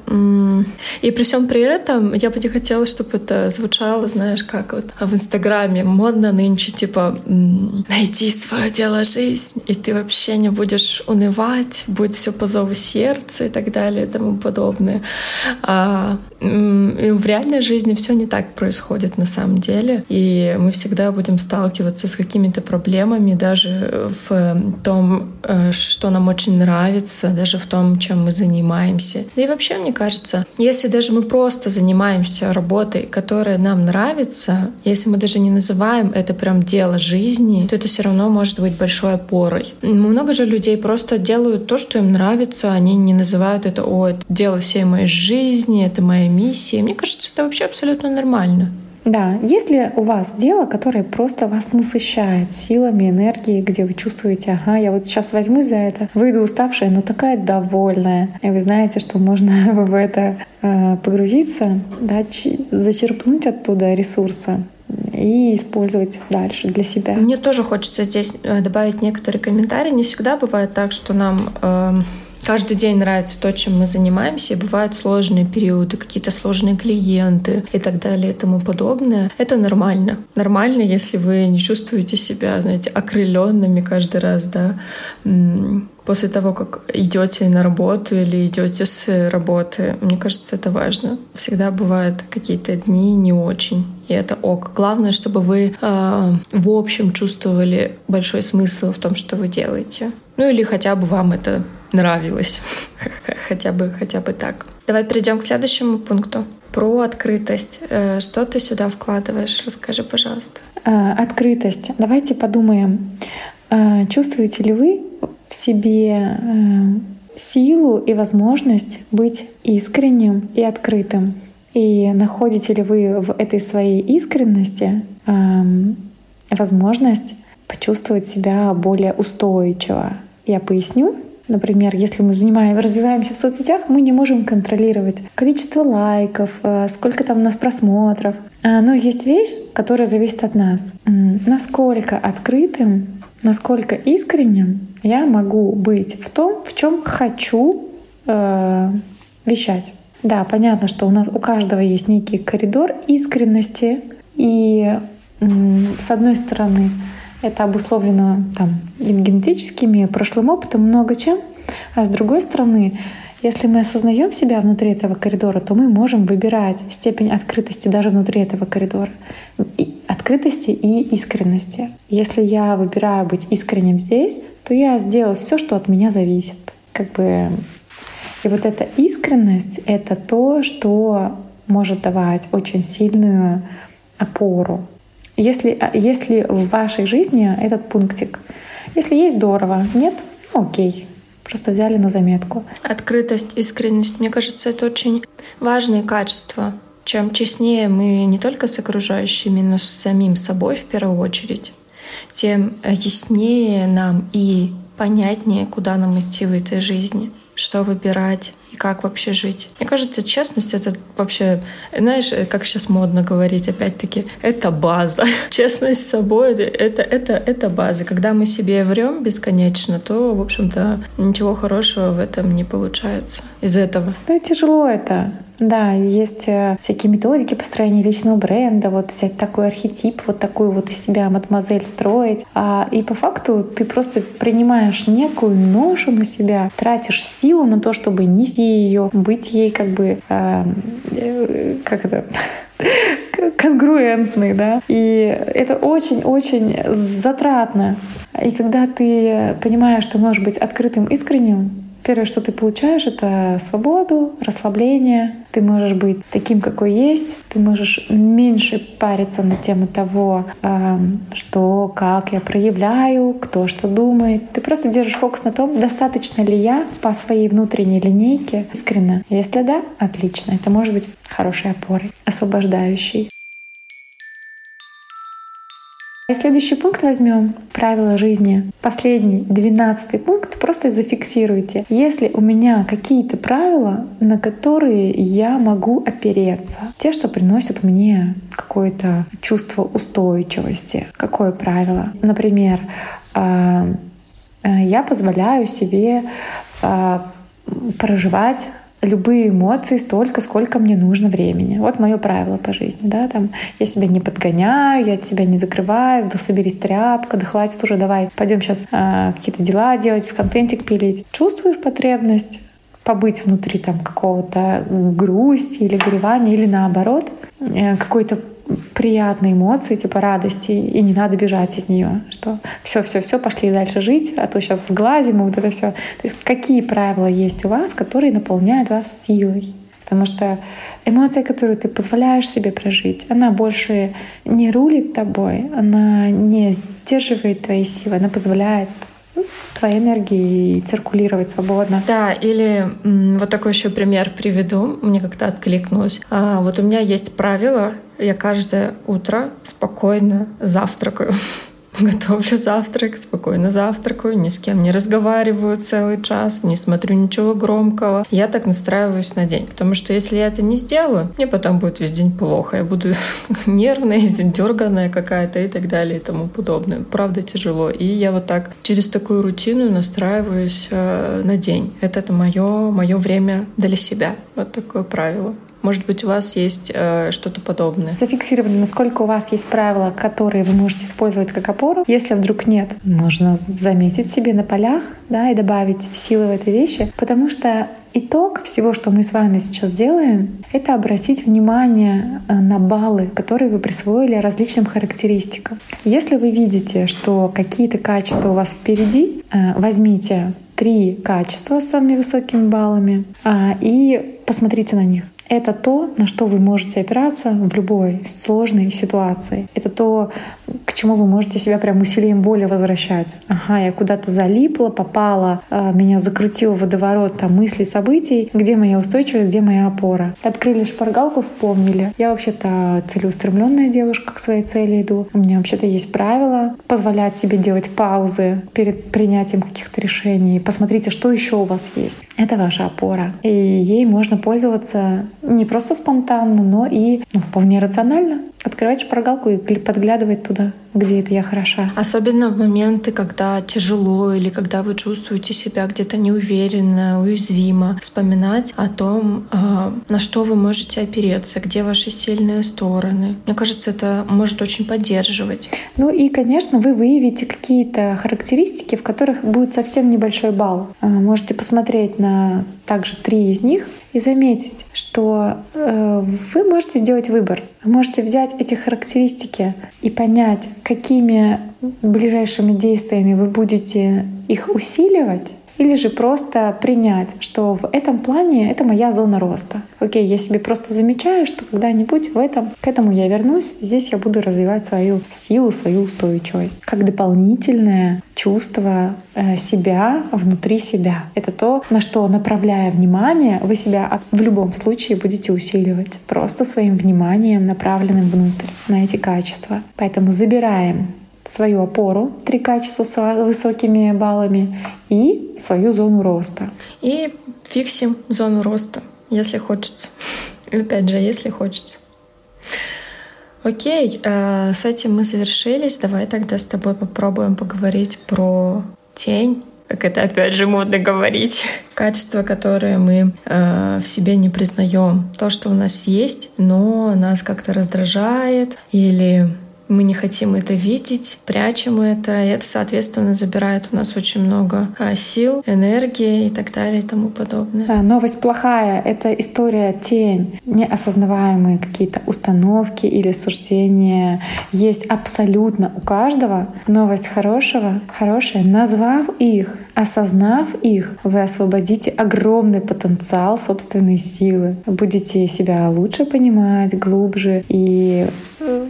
И при всем при этом я бы не хотела, чтобы это звучало, знаешь, как вот в Инстаграме модно нынче, типа, найди свое дело жизнь, и ты вообще не будешь унывать, будет все по зову сердца и так далее и тому подобное. А в реальной жизни все не так происходит на самом деле, и мы всегда будем сталкиваться с какими-то проблемами, даже в том, э, что нам очень нравится, даже в том, чем мы занимаемся. Да и вообще, мне кажется, если даже мы просто занимаемся работой, которая нам нравится, если мы даже не называем это прям дело жизни, то это все равно может быть большой опорой. Много же людей просто делают то, что им нравится, они не называют это «О, это дело всей моей жизни, это моя миссия». Мне кажется, это вообще абсолютно нормально. Да, есть ли у вас дело, которое просто вас насыщает силами, энергией, где вы чувствуете, ага, я вот сейчас возьмусь за это, выйду уставшая, но такая довольная. И вы знаете, что можно в это э, погрузиться, да, зачерпнуть оттуда ресурса и использовать дальше для себя. Мне тоже хочется здесь э, добавить некоторые комментарии. Не всегда бывает так, что нам э, каждый день нравится то, чем мы занимаемся, и бывают сложные периоды, какие-то сложные клиенты и так далее и тому подобное. Это нормально. Нормально, если вы не чувствуете себя, знаете, окрыленными каждый раз, да, после того, как идете на работу или идете с работы. Мне кажется, это важно. Всегда бывают какие-то дни не очень. И это ок. Главное, чтобы вы э, в общем чувствовали большой смысл в том, что вы делаете. Ну или хотя бы вам это нравилось. хотя бы, хотя бы так. Давай перейдем к следующему пункту. Про открытость. Э, что ты сюда вкладываешь? Расскажи, пожалуйста. Э, открытость. Давайте подумаем. А, чувствуете ли вы в себе э, силу и возможность быть искренним и открытым? И находите ли вы в этой своей искренности возможность почувствовать себя более устойчиво? Я поясню. Например, если мы занимаем, развиваемся в соцсетях, мы не можем контролировать количество лайков, э, сколько там у нас просмотров. А, но есть вещь, которая зависит от нас. Насколько открытым, насколько искренним я могу быть в том, в чем хочу э, вещать. Да, понятно, что у нас у каждого есть некий коридор искренности, и с одной стороны это обусловлено там, генетическими, прошлым опытом, много чем. А с другой стороны, если мы осознаем себя внутри этого коридора, то мы можем выбирать степень открытости даже внутри этого коридора. И открытости и искренности. Если я выбираю быть искренним здесь, то я сделаю все, что от меня зависит. Как бы... И вот эта искренность — это то, что может давать очень сильную опору если, а, если в вашей жизни этот пунктик, если есть здорово, нет, ну, окей, просто взяли на заметку. Открытость, искренность, мне кажется, это очень важные качества. Чем честнее мы не только с окружающими, но с самим собой в первую очередь, тем яснее нам и понятнее, куда нам идти в этой жизни, что выбирать, и как вообще жить. Мне кажется, честность — это вообще, знаешь, как сейчас модно говорить, опять-таки, это база. Честность с собой — это, это, это база. Когда мы себе врем бесконечно, то, в общем-то, ничего хорошего в этом не получается из этого. Ну тяжело это. Да, есть э, всякие методики построения личного бренда, вот взять такой архетип, вот такую вот из себя мадемуазель строить. А, и по факту ты просто принимаешь некую ношу на себя, тратишь силу на то, чтобы нести ее, быть ей как бы, эм, э, как это, конгруентный, да. И это очень-очень затратно. И когда ты понимаешь, что можешь быть открытым, искренним, Первое, что ты получаешь, это свободу, расслабление. Ты можешь быть таким, какой есть. Ты можешь меньше париться на тему того, эм, что, как я проявляю, кто что думает. Ты просто держишь фокус на том, достаточно ли я по своей внутренней линейке искренне. Если да, отлично. Это может быть хорошей опорой, освобождающей. И следующий пункт возьмем. Правила жизни. Последний, двенадцатый пункт. Просто зафиксируйте. Если у меня какие-то правила, на которые я могу опереться. Те, что приносят мне какое-то чувство устойчивости. Какое правило? Например, а, а, я позволяю себе а, проживать любые эмоции столько, сколько мне нужно времени. Вот мое правило по жизни. Да? Там, я себя не подгоняю, я от себя не закрываюсь, да соберись тряпка, да хватит уже, давай, пойдем сейчас э, а, какие-то дела делать, контентик пилить. Чувствуешь потребность побыть внутри там какого-то грусти или горевания, или наоборот, э, какой-то приятные эмоции, типа радости, и не надо бежать из нее, что все, все, все, пошли дальше жить, а то сейчас сглазим, и вот это все. То есть какие правила есть у вас, которые наполняют вас силой? Потому что эмоция, которую ты позволяешь себе прожить, она больше не рулит тобой, она не сдерживает твои силы, она позволяет твоей энергии циркулировать свободно. Да, или вот такой еще пример приведу. Мне как-то откликнулось. А, вот у меня есть правило, я каждое утро спокойно завтракаю. готовлю завтрак, спокойно завтракаю, ни с кем не разговариваю целый час, не смотрю ничего громкого. Я так настраиваюсь на день, потому что если я это не сделаю, мне потом будет весь день плохо, я буду нервная, дерганная какая-то и так далее и тому подобное. Правда тяжело. И я вот так через такую рутину настраиваюсь э, на день. Это, это мое, мое время для себя. Вот такое правило. Может быть, у вас есть э, что-то подобное? Зафиксировано, насколько у вас есть правила, которые вы можете использовать как опору. Если вдруг нет, можно заметить себе на полях да, и добавить силы в этой вещи, потому что Итог всего, что мы с вами сейчас делаем, это обратить внимание э, на баллы, которые вы присвоили различным характеристикам. Если вы видите, что какие-то качества у вас впереди, э, возьмите три качества с самыми высокими баллами а, и посмотрите на них. Это то, на что вы можете опираться в любой сложной ситуации. Это то, к чему вы можете себя прям усилием боли возвращать. Ага, я куда-то залипла, попала, а, меня закрутил водоворот там мыслей, событий. Где моя устойчивость, где моя опора? Открыли шпаргалку, вспомнили. Я вообще-то целеустремленная девушка, к своей цели иду. У меня вообще-то есть правила позволять себе делать паузы перед принятием каких-то решений. Посмотрите, что еще у вас есть. Это ваша опора. И ей можно пользоваться не просто спонтанно, но и ну, вполне рационально. Открывать шпаргалку и подглядывать туда, где это я хороша. Особенно в моменты, когда тяжело или когда вы чувствуете себя где-то неуверенно, уязвимо, вспоминать о том, а, на что вы можете опереться, где ваши сильные стороны. Мне кажется, это может очень поддерживать. Ну и, конечно, вы выявите какие-то характеристики, в которых будет совсем небольшой балл. А, можете посмотреть на также три из них и заметить, что э, вы можете сделать выбор. Вы можете взять эти характеристики и понять, какими ближайшими действиями вы будете их усиливать, или же просто принять, что в этом плане это моя зона роста. Окей, я себе просто замечаю, что когда-нибудь в этом, к этому я вернусь, здесь я буду развивать свою силу, свою устойчивость. Как дополнительное чувство э, себя внутри себя. Это то, на что, направляя внимание, вы себя в любом случае будете усиливать. Просто своим вниманием, направленным внутрь, на эти качества. Поэтому забираем свою опору, три качества с высокими баллами и свою зону роста. И фиксим зону роста, если хочется. Опять же, если хочется. Окей, э, с этим мы завершились. Давай тогда с тобой попробуем поговорить про тень, как это опять же модно говорить, качества, которые мы э, в себе не признаем. То, что у нас есть, но нас как-то раздражает или мы не хотим это видеть, прячем это, и это, соответственно, забирает у нас очень много а, сил, энергии и так далее и тому подобное. Да, новость плохая — это история тень. Неосознаваемые какие-то установки или суждения есть абсолютно у каждого. Новость хорошего, хорошая, назвав их, осознав их, вы освободите огромный потенциал собственной силы. Будете себя лучше понимать, глубже и э,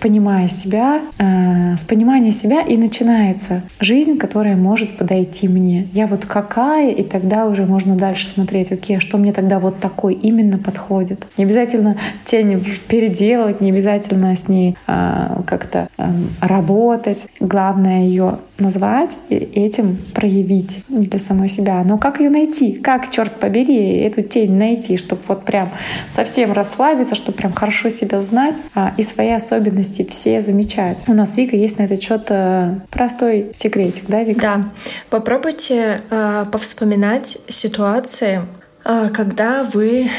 понимая себя, э, с понимания себя и начинается жизнь, которая может подойти мне. Я вот какая, и тогда уже можно дальше смотреть, окей, а что мне тогда вот такой именно подходит. Не обязательно тень переделывать, не обязательно с ней э, как-то э, работать. Главное ее назвать и этим проявить для самой себя. Но как ее найти? Как, черт побери, эту тень найти, чтобы вот прям совсем расслабиться, чтобы прям хорошо себя знать а, и свои особенности все замечать. У нас Вика есть на этот счет э, простой секретик, да, Вика? Да. Попробуйте э, повспоминать ситуации, э, когда вы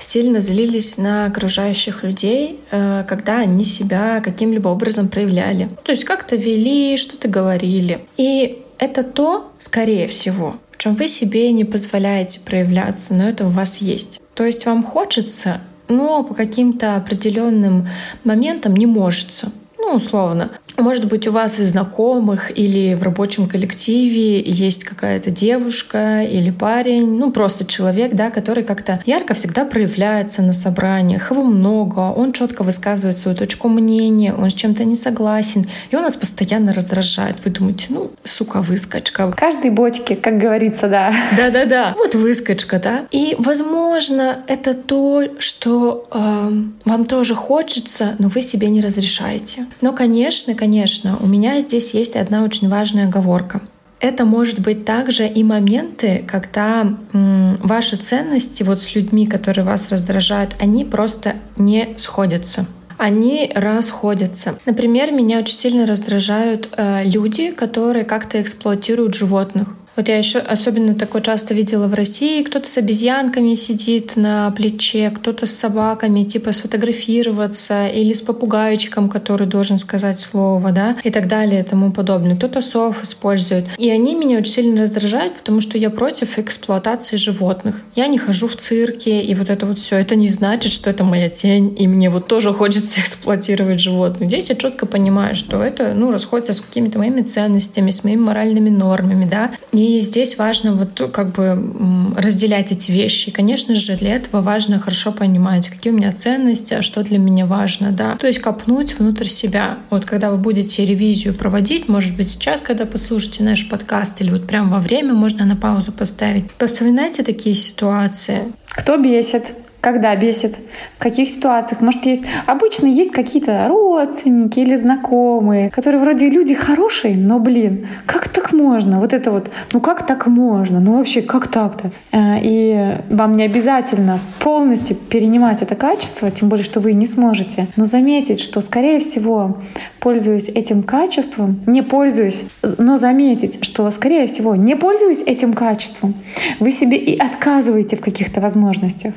сильно злились на окружающих людей, э, когда они себя каким-либо образом проявляли. То есть как-то вели, что-то говорили. И это то, скорее всего, в чем вы себе не позволяете проявляться, но это у вас есть. То есть вам хочется, но по каким-то определенным моментам не может ну, условно. Может быть, у вас из знакомых или в рабочем коллективе есть какая-то девушка или парень, ну, просто человек, да, который как-то ярко всегда проявляется на собраниях, его много, он четко высказывает свою точку мнения, он с чем-то не согласен, и он вас постоянно раздражает. Вы думаете, ну, сука, выскочка. Каждой бочке, как говорится, да. Да-да-да, вот выскочка, да. И, возможно, это то, что э, вам тоже хочется, но вы себе не разрешаете. Но, конечно, конечно, у меня здесь есть одна очень важная оговорка. Это может быть также и моменты, когда м, ваши ценности вот с людьми, которые вас раздражают, они просто не сходятся они расходятся. Например, меня очень сильно раздражают э, люди, которые как-то эксплуатируют животных. Вот я еще особенно такое часто видела в России. Кто-то с обезьянками сидит на плече, кто-то с собаками, типа сфотографироваться, или с попугайчиком, который должен сказать слово, да, и так далее, и тому подобное. Кто-то сов использует. И они меня очень сильно раздражают, потому что я против эксплуатации животных. Я не хожу в цирке, и вот это вот все. Это не значит, что это моя тень, и мне вот тоже хочется эксплуатировать животных. Здесь я четко понимаю, что это, ну, расходится с какими-то моими ценностями, с моими моральными нормами, да, и И здесь важно вот как бы разделять эти вещи. И, конечно же, для этого важно хорошо понимать, какие у меня ценности, а что для меня важно, да. То есть копнуть внутрь себя. Вот когда вы будете ревизию проводить, может быть, сейчас, когда послушаете наш подкаст, или вот прямо во время можно на паузу поставить, повспоминайте такие ситуации. Кто бесит? Когда бесит? В каких ситуациях? Может, есть... Обычно есть какие-то родственники или знакомые, которые вроде люди хорошие, но, блин, как так можно? Вот это вот, ну как так можно? Ну вообще, как так-то? Э, и вам не обязательно полностью перенимать это качество, тем более, что вы не сможете. Но заметить, что, скорее всего, пользуясь этим качеством, не пользуюсь, но заметить, что, скорее всего, не пользуюсь этим качеством, вы себе и отказываете в каких-то возможностях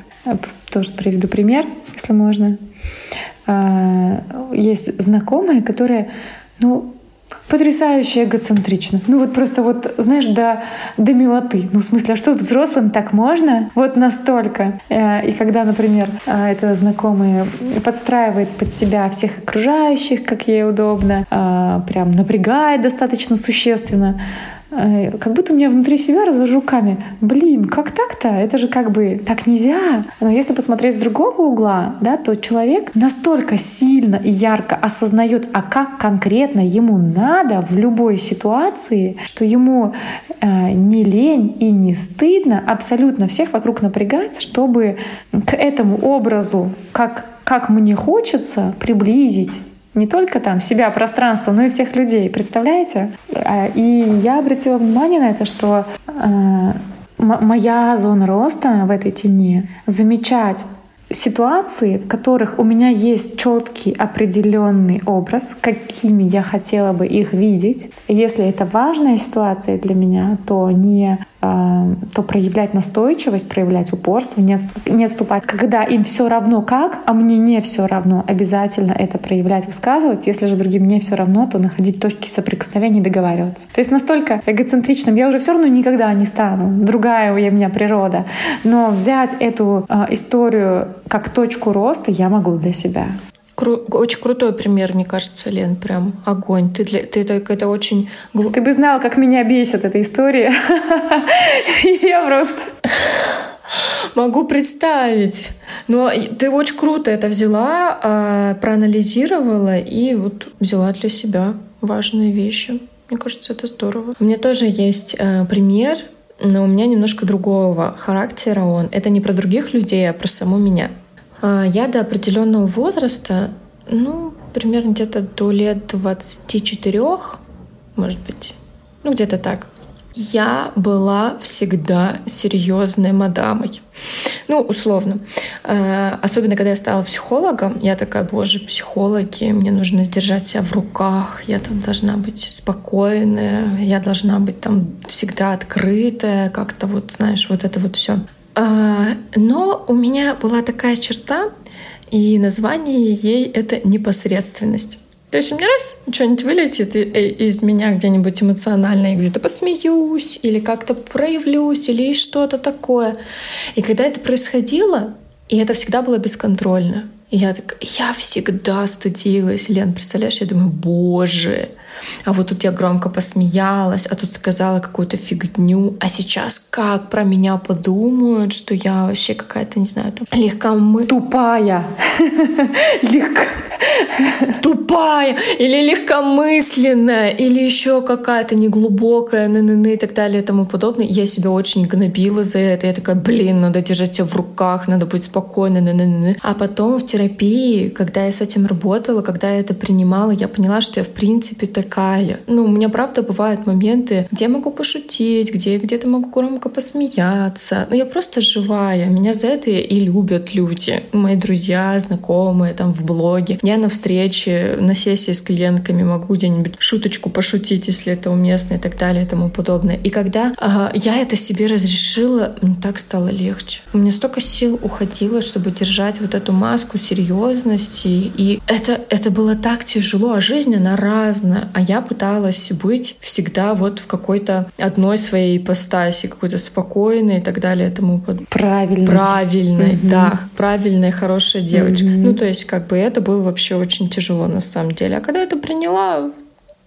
тоже приведу пример, если можно. А, есть знакомые, которые, ну, потрясающе эгоцентрично. Ну вот просто вот, знаешь, до, до милоты. Ну в смысле, а что, взрослым так можно? Вот настолько. Э, и когда, например, э, это знакомый подстраивает под себя всех окружающих, как ей удобно, а, прям напрягает достаточно существенно, как будто у меня внутри себя развожу руками. Блин, как так-то? Это же как бы так нельзя. Но если посмотреть с другого угла, да, то человек настолько сильно и ярко осознает, а как конкретно ему надо в любой ситуации, что ему э, не лень и не стыдно абсолютно всех вокруг напрягать, чтобы к этому образу, как, как мне хочется, приблизить не только там себя, пространство, но и всех людей. Представляете? А, и я обратила внимание на это, что э, моя зона роста в этой тени замечать ситуации, в которых у меня есть четкий определенный образ, какими я хотела бы их видеть. Если это важная ситуация для меня, то не то проявлять настойчивость, проявлять упорство, не, отступ, не отступать. Когда им все равно как, а мне не все равно, обязательно это проявлять, высказывать. Если же другим не все равно, то находить точки соприкосновения и договариваться. То есть настолько эгоцентричным я уже все равно никогда не стану. Другая у меня природа. Но взять эту э, историю как точку роста я могу для себя. Кру- очень крутой пример, мне кажется, Лен, прям огонь. Ты, для, ты так это очень... Ты бы знал, как меня бесит эта история. Я просто... Могу представить. Но ты очень круто это взяла, а, проанализировала и вот взяла для себя важные вещи. Мне кажется, это здорово. У меня тоже есть э, пример, но у меня немножко другого характера он. Это не про других людей, а про саму меня. А, я до определенного возраста, ну, примерно где-то до лет 24, может быть, ну, где-то так, я была всегда серьезной мадамой. Ну, условно. А, особенно, когда я стала психологом, я такая, боже, психологи, мне нужно сдержать себя в руках, я там должна быть спокойная, я должна быть там всегда открытая, как-то вот, знаешь, вот это вот все. А, но у меня была такая черта, и название ей — это непосредственность. То есть у меня раз что-нибудь вылетит из меня где-нибудь эмоционально, я где-то посмеюсь или как-то проявлюсь или что-то такое. И когда это происходило, и это всегда было бесконтрольно. И я так, я всегда стыдилась. Лен, представляешь, я думаю, боже, а вот тут я громко посмеялась, а тут сказала какую-то фигню, а сейчас как про меня подумают, что я вообще какая-то, не знаю, там, легкомы... Тупая. Тупая или легкомысленная, или еще какая-то неглубокая, ны и так далее и тому подобное. Я себя очень гнобила за это. Я такая, блин, надо держать себя в руках, надо быть спокойной, -ны. А потом в терапии, когда я с этим работала, когда я это принимала, я поняла, что я в принципе такая. Ну, у меня правда бывают моменты, где я могу пошутить, где я где-то могу громко посмеяться. Но я просто живая. Меня за это и любят люди. Мои друзья, знакомые, там в блоге. Я на встрече, на сессии с клиентками могу где-нибудь шуточку пошутить, если это уместно и так далее и тому подобное. И когда э, я это себе разрешила, мне так стало легче. У меня столько сил уходило, чтобы держать вот эту маску серьезности. И это, это было так тяжело. А жизнь, она разная. А я пыталась быть всегда вот в какой-то одной своей ипостаси, какой-то спокойной и так далее. Этому под... Правильной. Правильной, mm-hmm. да. Правильная, хорошая девочка. Mm-hmm. Ну, то есть, как бы это было вообще очень тяжело на самом деле. А когда это приняла,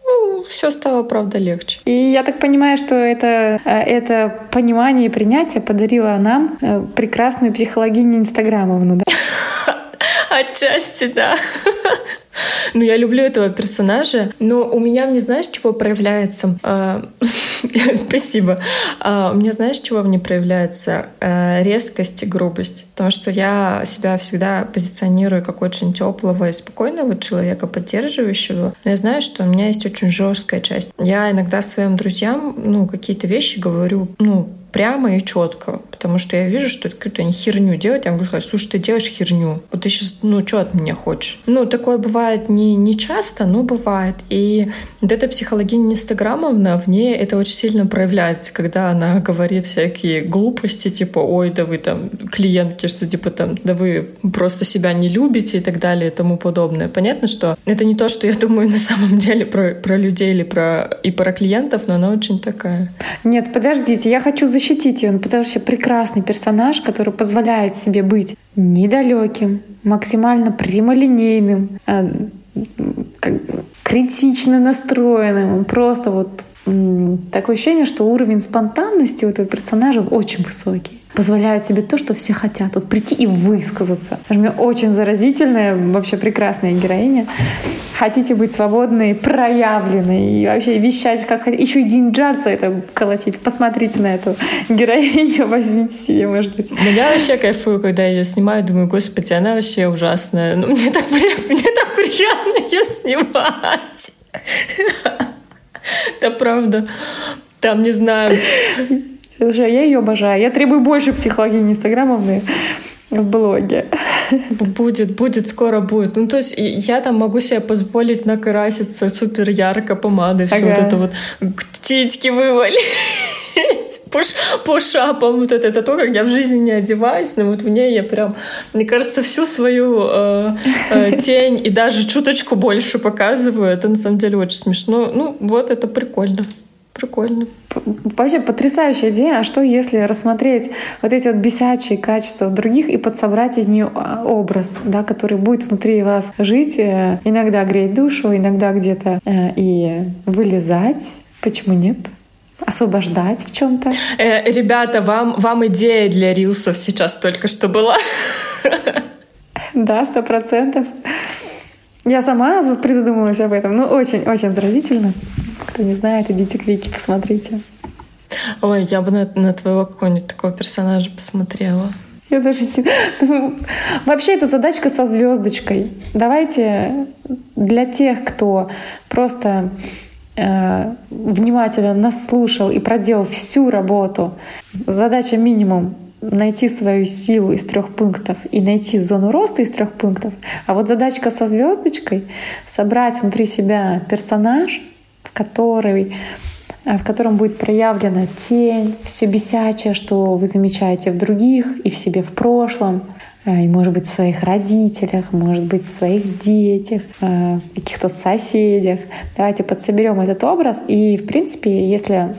ну, все стало, правда, легче. И я так понимаю, что это, э, это понимание и принятие подарило нам э, прекрасную психологиню Инстаграмовну, да? Отчасти, да. Ну, я люблю этого персонажа, но у меня, не знаешь, чего проявляется? А, спасибо. А, у меня, знаешь, чего мне проявляется? А, резкость и грубость. Потому что я себя всегда позиционирую как очень теплого и спокойного человека, поддерживающего. Но я знаю, что у меня есть очень жесткая часть. Я иногда своим друзьям, ну, какие-то вещи говорю, ну, прямо и четко, потому что я вижу, что это какую-то они херню делают. Я могу сказать, слушай, ты делаешь херню. Вот ты сейчас, ну, что от меня хочешь? Ну, такое бывает не, не часто, но бывает. И вот эта психологиня Инстаграмовна, в ней это очень сильно проявляется, когда она говорит всякие глупости, типа, ой, да вы там клиентки, что типа там, да вы просто себя не любите и так далее и тому подобное. Понятно, что это не то, что я думаю на самом деле про, про людей или про, и про клиентов, но она очень такая. Нет, подождите, я хочу защитить защитить ее, потому что прекрасный персонаж, который позволяет себе быть недалеким, максимально прямолинейным, э, критично настроенным. Он просто вот такое ощущение, что уровень спонтанности у этого персонажа очень высокий позволяет себе то, что все хотят. Вот прийти и высказаться. Даже мне очень заразительная, вообще прекрасная героиня. Хотите быть свободной, проявленной и вообще вещать как хотите. Еще и динджаться это колотить. Посмотрите на эту героиню, возьмите себе, может быть. Ну, я вообще кайфую, когда ее снимаю, думаю, господи, она вообще ужасная. Ну, мне так, мне так приятно ее снимать. Это правда. Там, не знаю, Слушай, я ее обожаю. Я требую больше психологини инстаграмовны в блоге. Будет, будет, скоро будет. Ну, то есть я там могу себе позволить накраситься супер ярко помадой, ага. все вот это вот птички вывалить по шапам. Вот это, это то, как я в жизни не одеваюсь, но вот в ней я прям, мне кажется, всю свою э, э, тень и даже чуточку больше показываю. Это на самом деле очень смешно. Ну, вот это прикольно. Прикольно. Вообще потрясающая идея. А что если рассмотреть вот эти вот бесячие качества других и подсобрать из нее а, образ, да, который будет внутри вас жить, э, иногда греть душу, иногда где-то э, и вылезать. Почему нет? освобождать в чем-то. Э, ребята, вам, вам идея для рилсов сейчас только что была. Да, сто процентов. Я сама призадумалась об этом. Ну, очень-очень заразительно. Кто не знает, идите к Вике, посмотрите. Ой, я бы на, на твоего какого-нибудь такого персонажа посмотрела. Я даже ну, Вообще это задачка со звездочкой. Давайте для тех, кто просто э, внимательно нас слушал и проделал всю работу, задача минимум найти свою силу из трех пунктов и найти зону роста из трех пунктов. А вот задачка со звездочкой — собрать внутри себя персонаж, который в котором будет проявлена тень, все бесячее, что вы замечаете в других и в себе в прошлом, а, и, может быть, в своих родителях, может быть, в своих детях, а, в каких-то соседях. Давайте подсоберем этот образ, и, в принципе, если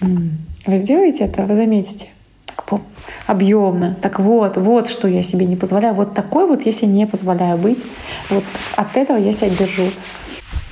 вы сделаете это, вы заметите, так объемно. Так вот, вот что я себе не позволяю. Вот такой вот я себе не позволяю быть. Вот от этого я себя держу.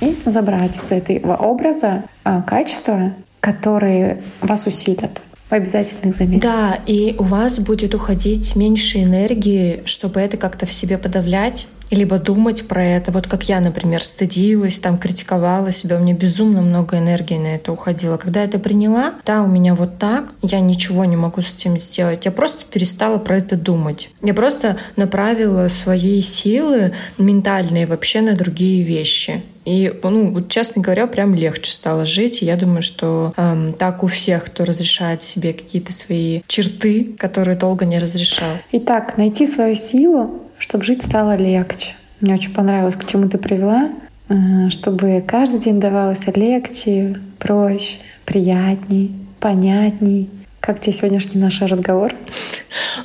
И забрать из этого образа а, качества, которые вас усилят в обязательных заметить. Да, и у вас будет уходить меньше энергии, чтобы это как-то в себе подавлять, либо думать про это. Вот как я, например, стыдилась, там критиковала себя, у меня безумно много энергии на это уходило. Когда я это приняла, да, у меня вот так, я ничего не могу с этим сделать. Я просто перестала про это думать. Я просто направила свои силы ментальные вообще на другие вещи. И, ну, честно говоря, прям легче стало жить. И я думаю, что эм, так у всех, кто разрешает себе какие-то свои черты, которые долго не разрешал. Итак, найти свою силу чтобы жить стало легче. Мне очень понравилось, к чему ты привела, э, чтобы каждый день давался легче, проще, приятней, понятней. Как тебе сегодняшний наш разговор?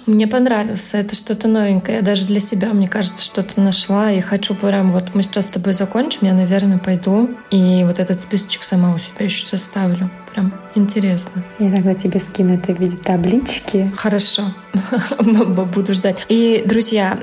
Мне понравился. Это что-то новенькое. Я даже для себя, мне кажется, что-то нашла. И хочу прям, вот мы сейчас с тобой закончим, я, наверное, пойду. И вот этот списочек сама у себя еще составлю. Прям интересно. Я тогда тебе скину это в виде таблички. Хорошо. буду ждать. И, друзья,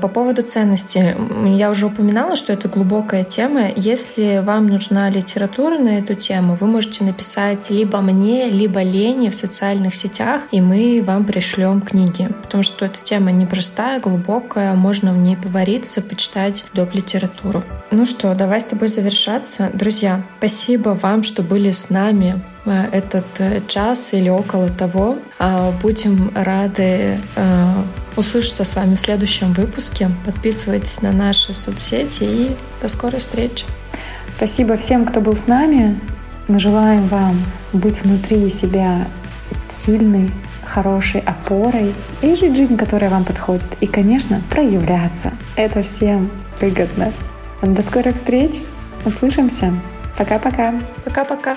по поводу ценности. Я уже упоминала, что это глубокая тема. Если вам нужна литература на эту тему, вы можете написать либо мне, либо Лене в социальных сетях, и мы вам пришлем книги. Потому что эта тема непростая, глубокая, можно в ней повариться, почитать доп. литературу. Ну что, давай с тобой завершаться. Друзья, спасибо вам, что были с нами этот э, час или около того. А, будем рады э, услышаться с вами в следующем выпуске. Подписывайтесь на наши соцсети и до скорой встречи. Спасибо всем, кто был с нами. Мы желаем вам быть внутри себя сильной, хорошей опорой и жить жизнь, которая вам подходит. И, конечно, проявляться. Это всем выгодно. До скорых встреч. Услышимся. Пока-пока. Пока-пока.